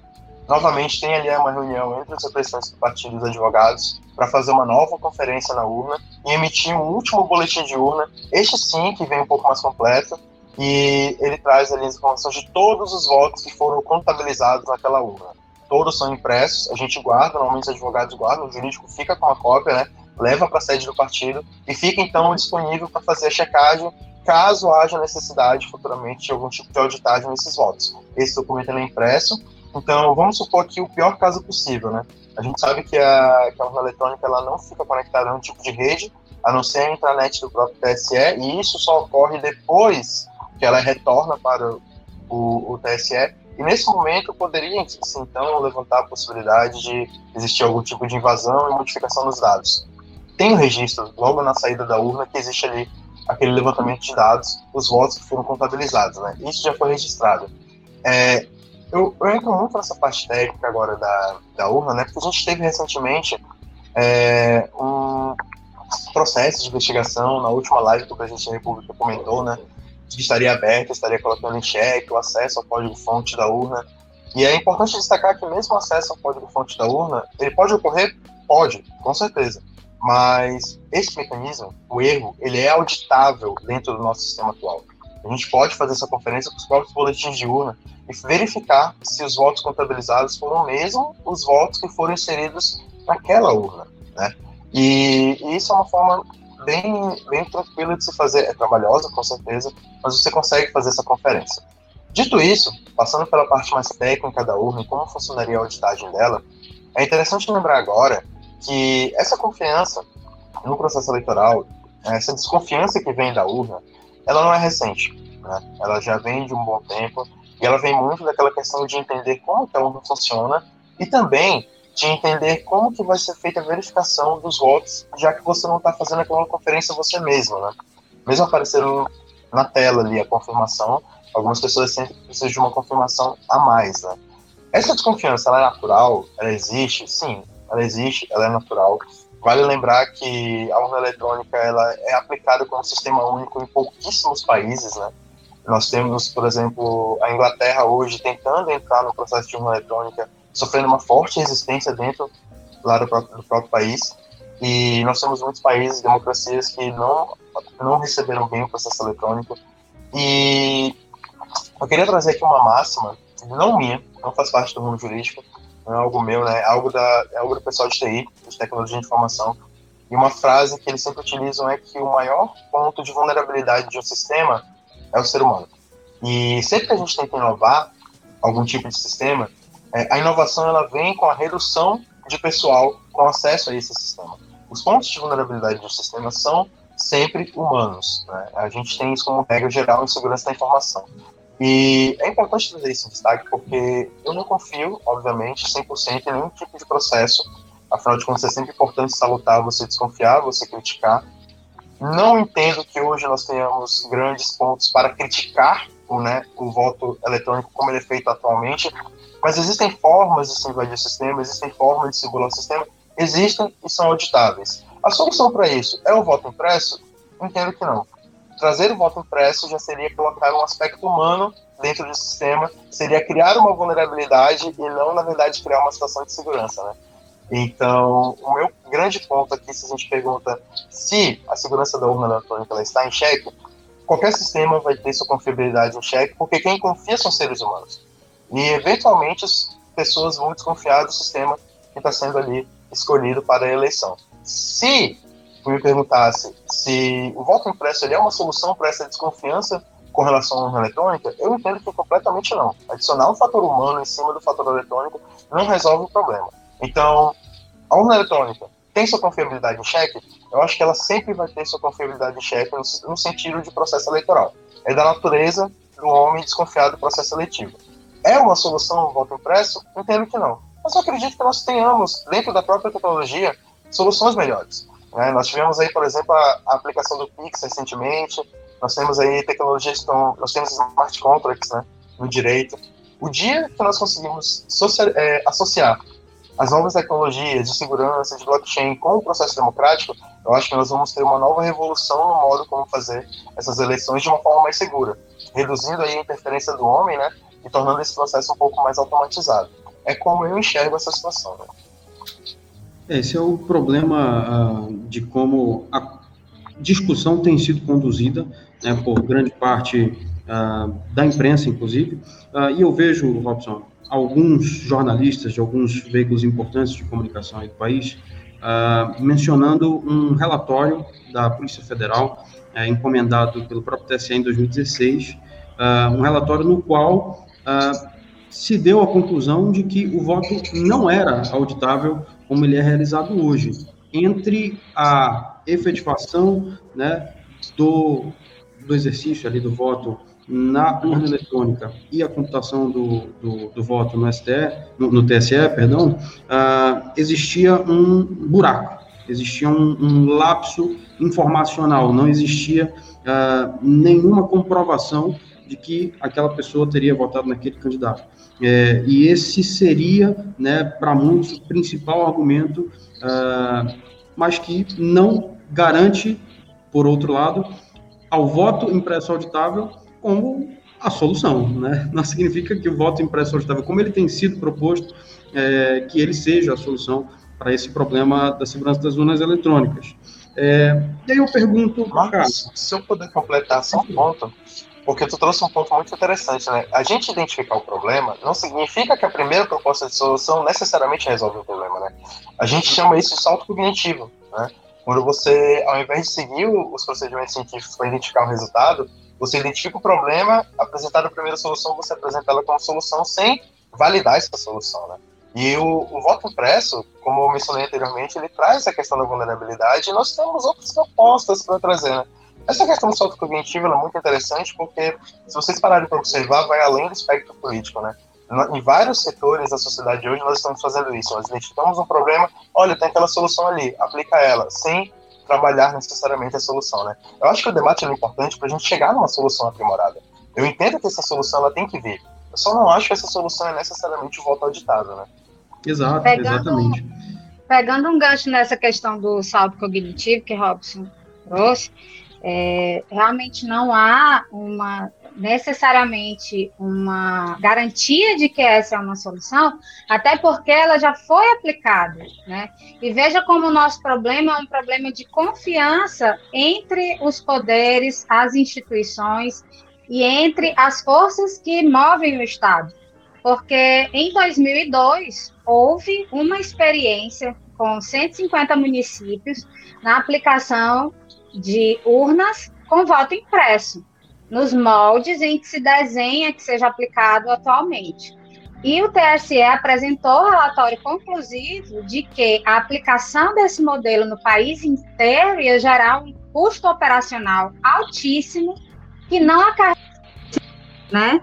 novamente tem ali uma reunião entre os representantes do partido e os advogados para fazer uma nova conferência na urna e emitir um último boletim de urna, este sim que vem um pouco mais completo, e ele traz ali as informações de todos os votos que foram contabilizados naquela urna. Todos são impressos, a gente guarda, normalmente os advogados guardam, o jurídico fica com a cópia, né? Leva para a sede do partido e fica então disponível para fazer a checagem caso haja necessidade futuramente de algum tipo de auditagem nesses votos. Esse documento é impresso, então vamos supor aqui o pior caso possível, né? A gente sabe que a, que a urna eletrônica ela não fica conectada a um tipo de rede, a não ser a intranet do próprio TSE, e isso só ocorre depois que ela retorna para o, o TSE. E nesse momento poderia, então, levantar a possibilidade de existir algum tipo de invasão e modificação dos dados. Tem um registro, logo na saída da urna, que existe ali aquele levantamento de dados, os votos que foram contabilizados, né? Isso já foi registrado. É, eu, eu, entro muito nessa parte técnica agora da, da urna, né? Porque a gente teve recentemente é, um processo de investigação na última live que o presidente da República comentou, né? Que estaria aberta, estaria colocando em xeque o acesso ao código-fonte da urna. E é importante destacar que mesmo o acesso ao código-fonte da urna, ele pode ocorrer? Pode, com certeza. Mas esse mecanismo, o erro, ele é auditável dentro do nosso sistema atual. A gente pode fazer essa conferência com os próprios boletins de urna e verificar se os votos contabilizados foram mesmo os votos que foram inseridos naquela urna. Né? E, e isso é uma forma bem, bem tranquila de se fazer. É trabalhosa, com certeza, mas você consegue fazer essa conferência. Dito isso, passando pela parte mais técnica da urna e como funcionaria a auditagem dela, é interessante lembrar agora que essa confiança no processo eleitoral, essa desconfiança que vem da urna, ela não é recente. Né? Ela já vem de um bom tempo e ela vem muito daquela questão de entender como a urna funciona e também de entender como que vai ser feita a verificação dos votos, já que você não está fazendo aquela conferência você mesmo, né? Mesmo aparecendo na tela ali a confirmação, algumas pessoas sempre precisam de uma confirmação a mais, né? Essa desconfiança, ela é natural? Ela existe? Sim, ela existe, ela é natural. Vale lembrar que a urna eletrônica ela é aplicada como sistema único em pouquíssimos países, né? Nós temos, por exemplo, a Inglaterra hoje tentando entrar no processo de urna eletrônica sofrendo uma forte resistência dentro lá do próprio, do próprio país. E nós temos muitos países, democracias, que não, não receberam bem o processo eletrônico. E eu queria trazer aqui uma máxima, não minha, não faz parte do mundo jurídico, não é algo meu, né? É algo, da, é algo do pessoal de TI, de tecnologia de informação. E uma frase que eles sempre utilizam é que o maior ponto de vulnerabilidade de um sistema é o ser humano. E sempre que a gente tenta inovar algum tipo de sistema, é, a inovação ela vem com a redução de pessoal com acesso a esse sistema. Os pontos de vulnerabilidade do sistema são sempre humanos. Né? A gente tem isso como regra geral em segurança da informação. E é importante trazer isso em destaque porque eu não confio, obviamente, 100% em nenhum tipo de processo. Afinal de contas, é sempre importante salutar você desconfiar, você criticar. Não entendo que hoje nós tenhamos grandes pontos para criticar o, né, o voto eletrônico como ele é feito atualmente, mas existem formas de se invadir o sistema, existem formas de se burlar o sistema, existem e são auditáveis. A solução para isso é o voto impresso? Entendo que não. Trazer o voto impresso já seria colocar um aspecto humano dentro do sistema, seria criar uma vulnerabilidade e não, na verdade, criar uma situação de segurança, né? Então, o meu grande ponto aqui, se a gente pergunta se a segurança da urna eletrônica ela está em xeque, qualquer sistema vai ter sua confiabilidade em xeque, porque quem confia são seres humanos. E, eventualmente, as pessoas vão desconfiar do sistema que está sendo ali escolhido para a eleição. Se me perguntasse se o voto impresso é uma solução para essa desconfiança com relação à urna eletrônica, eu entendo que completamente não. Adicionar um fator humano em cima do fator eletrônico não resolve o problema. Então, a urna eletrônica tem sua confiabilidade em xeque? Eu acho que ela sempre vai ter sua confiabilidade em xeque no, no sentido de processo eleitoral. É da natureza do homem desconfiado do processo eletivo. É uma solução voto impresso? Entendo que não. mas eu acredito que nós tenhamos, dentro da própria tecnologia, soluções melhores. Né? Nós tivemos aí, por exemplo, a, a, aplicação do Pix recentemente, nós temos aí tecnologias, então, nós temos smart contracts né, no direito. O dia que nós conseguimos é, associar as novas tecnologias de segurança, de blockchain com o processo democrático, eu acho que nós vamos ter uma nova revolução no modo como fazer essas eleições de uma forma mais segura, reduzindo aí a interferência do homem, né, e tornando esse processo um pouco mais automatizado. É como eu enxergo essa situação. Né? Esse é o problema uh, de como a discussão tem sido conduzida né, por grande parte uh, da imprensa, inclusive, uh, e eu vejo, Robson, alguns jornalistas de alguns veículos importantes de comunicação do país mencionando um relatório da Polícia Federal uh, encomendado pelo próprio TSE em 2016, um relatório no qual se deu a conclusão de que o voto não era auditável como ele é realizado hoje. Entre a efetivação né, do, do exercício ali do voto na urna eletrônica e a computação do, do, do voto no, STE, no, no TSE, perdão, uh, existia um buraco, existia um, um lapso informacional, não existia uh, nenhuma comprovação de que aquela pessoa teria votado naquele candidato. É, e esse seria, né, para muitos, o principal argumento, uh, mas que não garante, por outro lado, ao voto impresso auditável como a solução. Né? Não significa que o voto impresso auditável, como ele tem sido proposto, é, que ele seja a solução para esse problema da segurança das urnas eletrônicas. É, e aí eu pergunto, Marcos, se eu puder completar só um ponto, porque tu trouxe um ponto muito interessante, né? A gente identificar o problema não significa que a primeira proposta de solução necessariamente resolve o problema, né? A gente chama isso de salto cognitivo, né? Quando você, ao invés de seguir os procedimentos científicos para identificar o resultado, você identifica o problema, apresentar a primeira solução, você apresenta ela como solução sem validar essa solução, né? E o, o, voto impresso, como eu mencionei anteriormente, ele traz a questão da vulnerabilidade e nós temos outras propostas para trazer, né? Essa questão do salto cognitivo é muito interessante porque, se vocês pararem para observar, vai além do espectro político, né? Em vários setores da sociedade hoje nós estamos fazendo isso. Nós identificamos um problema, olha, tem aquela solução ali, aplica ela, sem trabalhar necessariamente a solução, né? Eu acho que o debate é importante para a gente chegar numa solução aprimorada. Eu entendo que essa solução ela tem que vir. Eu só não acho que essa solução é necessariamente o voto auditado, né? Exato, pegando, exatamente. Pegando um gancho nessa questão do salto cognitivo que Robson trouxe, é, realmente não há uma necessariamente uma garantia de que essa é uma solução, até porque ela já foi aplicada, né? E veja como o nosso problema é um problema de confiança entre os poderes, as instituições e entre as forças que movem o Estado. Porque em 2002 houve uma experiência com 150 municípios na aplicação de urnas com voto impresso, nos moldes em que se desenha que seja aplicado atualmente. E o TSE apresentou o relatório conclusivo de que a aplicação desse modelo no país inteiro ia gerar um custo operacional altíssimo que não acarreta, né?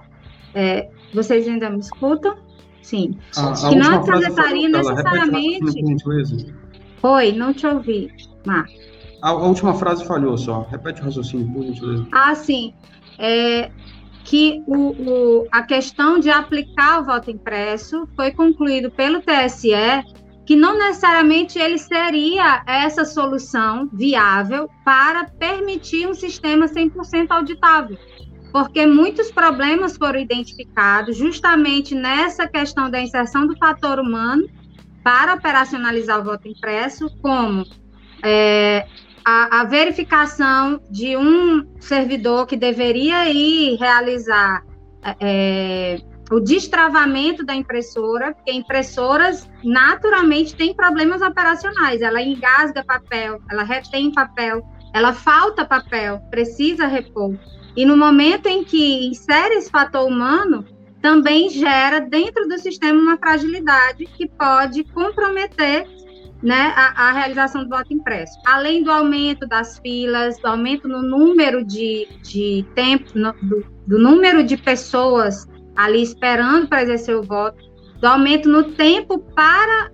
É, vocês ainda me escutam? Sim. A, a que não acarretaria necessariamente. Oi, não te ouvi, Marcos. A, a, última frase falhou só. Repete o raciocínio, por gentileza. Ah, sim. É, que o, o, a questão de aplicar o voto impresso foi concluído pelo TSE que não necessariamente ele seria essa solução viável para permitir um sistema 100% auditável, porque muitos problemas foram identificados justamente nessa questão da inserção do fator humano para operacionalizar o voto impresso, como é, a, a, verificação de um servidor que deveria ir realizar é, o destravamento da impressora, porque impressoras naturalmente têm problemas operacionais, ela engasga papel, ela retém papel, ela falta papel, precisa repor. E no momento em que insere esse fator humano, também gera dentro do sistema uma fragilidade que pode comprometer né, a, a, realização do voto impresso. Além do aumento das filas, do aumento no número de, de tempo, no, do, do número de pessoas ali esperando para exercer o voto, do aumento no tempo para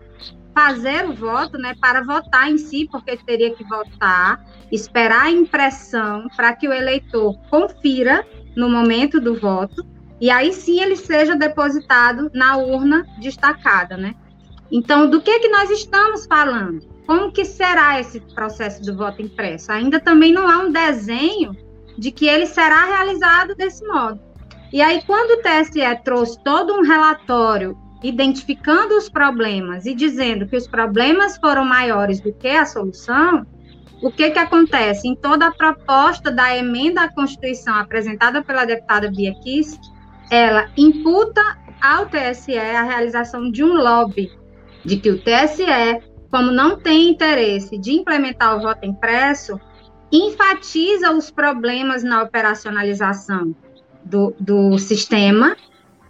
fazer o voto, né, para votar em si, porque teria que votar, esperar a impressão para que o eleitor confira no momento do voto, e aí sim ele seja depositado na urna destacada, né? Então, do que que nós estamos falando? Como que será esse processo do voto impresso? Ainda também não há um desenho de que ele será realizado desse modo. E aí, quando o TSE trouxe todo um relatório identificando os problemas e dizendo que os problemas foram maiores do que a solução, o que, que acontece? Em toda a proposta da emenda à Constituição apresentada pela deputada Bia Kiss, ela imputa ao TSE a realização de um lobby, de que o TSE, como não tem interesse de implementar o voto impresso, enfatiza os problemas na operacionalização do, do sistema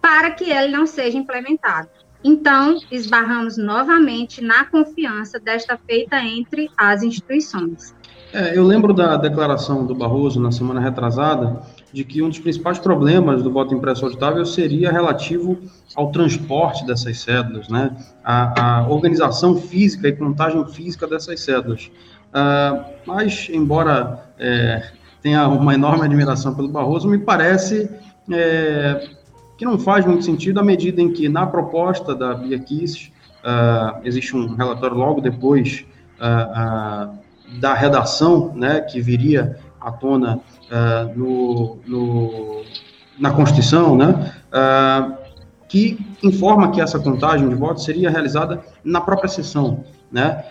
para que ele não seja implementado. Então, esbarramos novamente na confiança desta feita entre as instituições. É, eu lembro da declaração do Barroso na semana retrasada de que um dos principais problemas do voto impresso auditável seria relativo ao transporte dessas cédulas, né? a, a organização física e contagem física dessas cédulas. Uh, mas, embora é, tenha uma enorme admiração pelo Barroso, me parece é, que não faz muito sentido à medida em que, na proposta da Bia Kiss, uh, existe um relatório logo depois uh, da redação, né, que viria à tona no, no, na Constituição, né, que informa que essa contagem de votos seria realizada na própria sessão, né,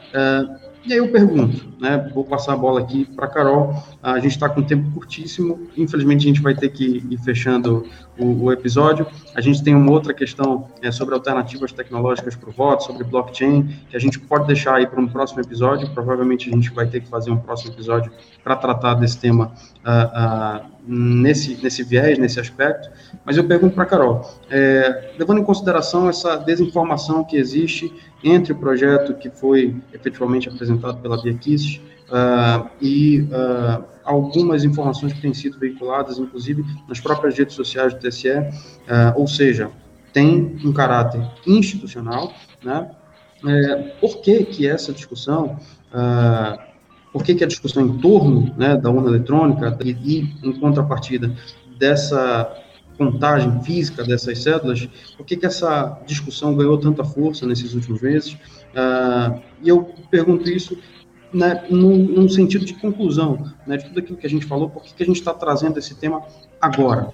e aí eu pergunto, né? Vou passar a bola aqui para Carol. A gente está com tempo curtíssimo. Infelizmente a gente vai ter que ir fechando o, o episódio. A gente tem uma outra questão é, sobre alternativas tecnológicas para o voto, sobre blockchain, que a gente pode deixar aí para um próximo episódio. Provavelmente a gente vai ter que fazer um próximo episódio para tratar desse tema uh, uh, nesse, nesse viés, nesse aspecto. Mas eu pergunto para Carol, é, levando em consideração essa desinformação que existe entre o projeto que foi efetivamente apresentado pela Bia Kiss, uh, e uh, algumas informações que têm sido veiculadas, inclusive nas próprias redes sociais do TSE, uh, ou seja, tem um caráter institucional, né? É, por que que essa discussão, por que que a discussão em torno né, da urna eletrônica e, e em contrapartida dessa contagem física dessas cédulas, por que, que essa discussão ganhou tanta força nesses últimos meses? Uh, e eu pergunto isso né, num, num, sentido de conclusão né, de tudo aquilo que a gente falou, por que, a gente está trazendo esse tema agora?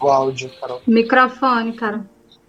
O áudio, Carol. Microfone, cara.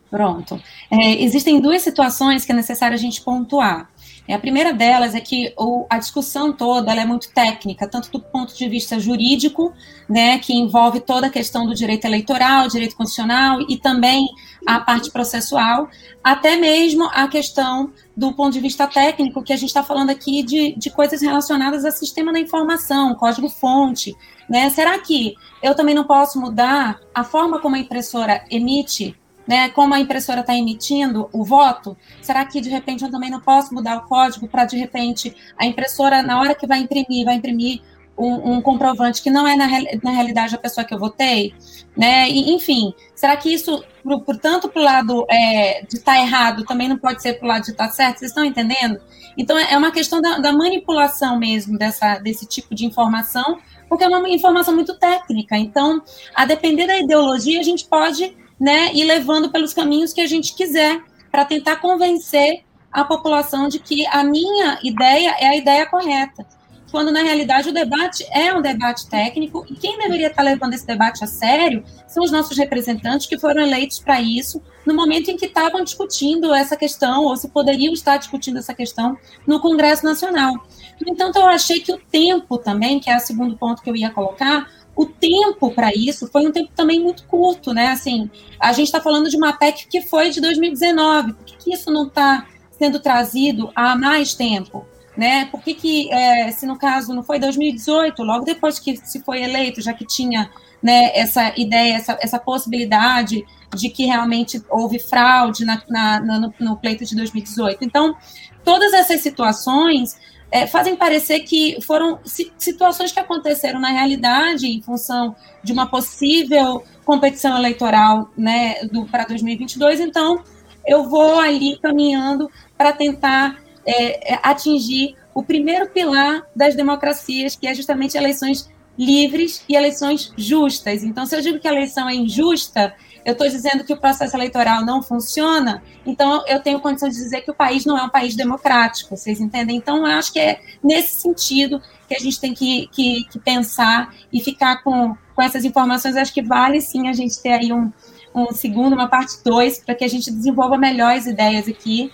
Pronto. É, existem duas situações que é necessário a gente pontuar. A primeira delas é que o, a discussão toda é muito técnica, tanto do ponto de vista jurídico, né, que envolve toda a questão do direito eleitoral, direito constitucional e também a parte processual, até mesmo a questão do ponto de vista técnico, que a gente está falando aqui de, de coisas relacionadas ao sistema da informação, código-fonte. Né? Será que eu também não posso mudar a forma como a impressora emite né, como a impressora está emitindo o voto, será que de repente eu também não posso mudar o código para de repente a impressora, na hora que vai imprimir, vai imprimir um, um comprovante que não é na, na, realidade a pessoa que eu votei, né? E, enfim, será que isso, por, portanto, para o lado é, de estar tá errado, também não pode ser para o lado de estar tá certo? Vocês estão entendendo? Então é uma questão da, da manipulação mesmo dessa, desse tipo de informação, porque é uma informação muito técnica. Então, a depender da ideologia, a gente pode né, e levando pelos caminhos que a gente quiser, para tentar convencer a população de que a minha ideia é a ideia correta. Quando, na realidade, o debate é um debate técnico, e quem deveria estar levando esse debate a sério são os nossos representantes que foram eleitos para isso, no momento em que estavam discutindo essa questão, ou se poderiam estar discutindo essa questão no Congresso Nacional. No entanto, eu achei que o tempo também, que é o segundo ponto que eu ia colocar, o tempo para isso foi um tempo também muito curto, né? Assim, a gente está falando de uma PEC que foi de 2019. Por que, que isso não está sendo trazido há mais tempo? Né? Por que, que é, se no caso não foi 2018, logo depois que se foi eleito, já que tinha né, essa ideia, essa, essa possibilidade de que realmente houve fraude na, na, no, no pleito de 2018. Então, todas essas situações é, fazem parecer que foram situações que aconteceram na realidade em função de uma possível competição eleitoral né, para 2022. Então, eu vou ali caminhando para tentar é, é, atingir o primeiro pilar das democracias, que é justamente eleições livres e eleições justas. Então, se eu digo que a eleição é injusta, eu estou dizendo que o processo eleitoral não funciona, então eu tenho condição de dizer que o país não é um país democrático, vocês entendem? Então, eu acho que é nesse sentido que a gente tem que, que, que pensar e ficar com, com essas informações. Eu acho que vale sim a gente ter aí um, um segundo, uma parte dois, para que a gente desenvolva melhores ideias aqui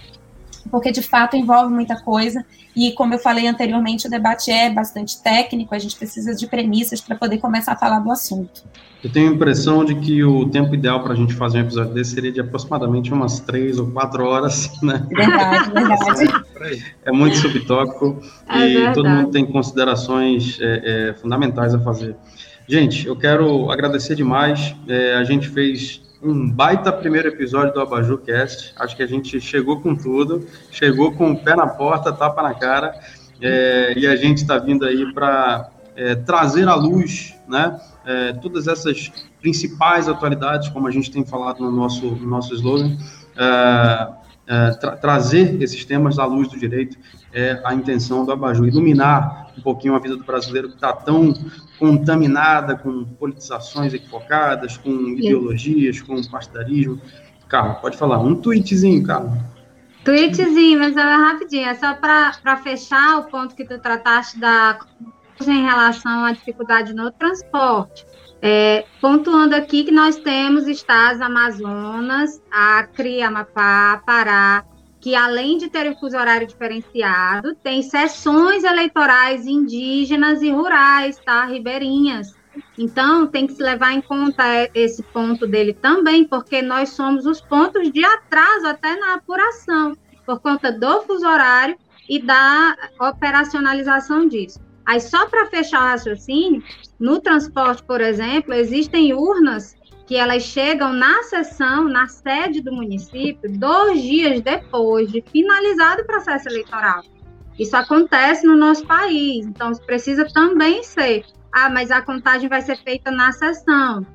porque de fato envolve muita coisa. E como eu falei anteriormente, o debate é bastante técnico, a gente precisa de premissas para poder começar a falar do assunto. Eu tenho a impressão de que o tempo ideal para a gente fazer um episódio desse seria de aproximadamente umas três ou quatro horas, né? Verdade, verdade. É muito subtópico é e verdade. todo mundo tem considerações é, é, fundamentais a fazer. Gente, eu quero agradecer demais. É, a gente fez um baita primeiro episódio do Abaju Cast. Acho que a gente chegou com tudo, chegou com o pé na porta, tapa na cara, é, e a gente está vindo aí para é, trazer à luz, né, é, todas essas principais atualidades, como a gente tem falado no nosso, no nosso slogan, é, é, tra trazer esses temas à luz do direito é a intenção do Abaju, iluminar um pouquinho a vida do brasileiro que está tão contaminada com politizações equivocadas, com ideologias, com partidarismo. Carla, pode falar. Um tweetzinho, Carla. Tweetzinho, mas é rapidinho. É só para fechar o ponto que tu trataste da em relação à dificuldade no transporte. É, pontuando aqui que nós temos estados Amazonas, Acre, Amapá, Pará, que além de terem fuso horário diferenciado, tem sessões eleitorais indígenas e rurais, tá? Ribeirinhas. Então, tem que se levar em conta esse ponto dele também, porque nós somos os pontos de atraso até na apuração, por conta do fuso horário e da operacionalização disso. Aí, só para fechar o raciocínio, no transporte, por exemplo, existem urnas que elas chegam na sessão, na sede do município, dois dias depois de finalizado o processo eleitoral. Isso acontece no nosso país, então precisa também ser. Ah, mas a contagem vai ser feita na sessão.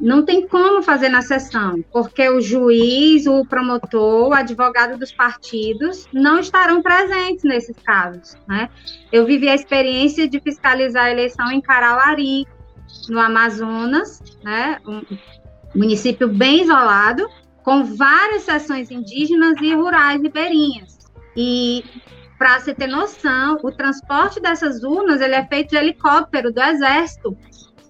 Não tem como fazer na sessão, porque o juiz, o promotor, o advogado dos partidos não estarão presentes nesses casos. Né? Eu vivi a experiência de fiscalizar a eleição em Carauari, no Amazonas, né, um município bem isolado, com várias seções indígenas e rurais ribeirinhas. E para você ter noção, o transporte dessas urnas ele é feito de helicóptero do Exército.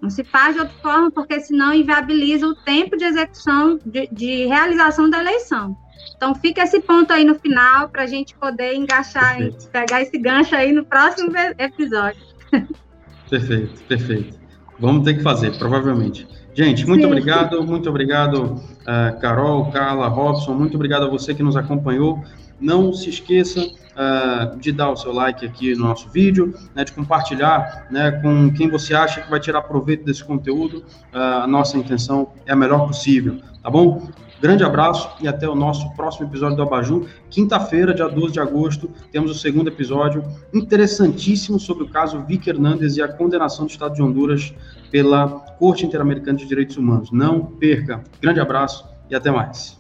Não se faz de outra forma, porque senão inviabiliza o tempo de execução, de, de realização da eleição. Então, fica esse ponto aí no final para a gente poder engaixar, pegar esse gancho aí no próximo episódio. Perfeito, perfeito. Vamos ter que fazer, provavelmente. Gente, muito Sim. obrigado, muito obrigado, uh, Carol, Carla, Robson, muito obrigado a você que nos acompanhou. Não se esqueça uh, de dar o seu like aqui no nosso vídeo, né, de compartilhar né, com quem você acha que vai tirar proveito desse conteúdo. Uh, a nossa intenção é a melhor possível, tá bom? Grande abraço e até o nosso próximo episódio do Abaju. Quinta-feira, dia 12 de agosto, temos o segundo episódio interessantíssimo sobre o caso Vicky Hernandes e a condenação do Estado de Honduras pela Corte Interamericana de Direitos Humanos. Não perca. Grande abraço e até mais.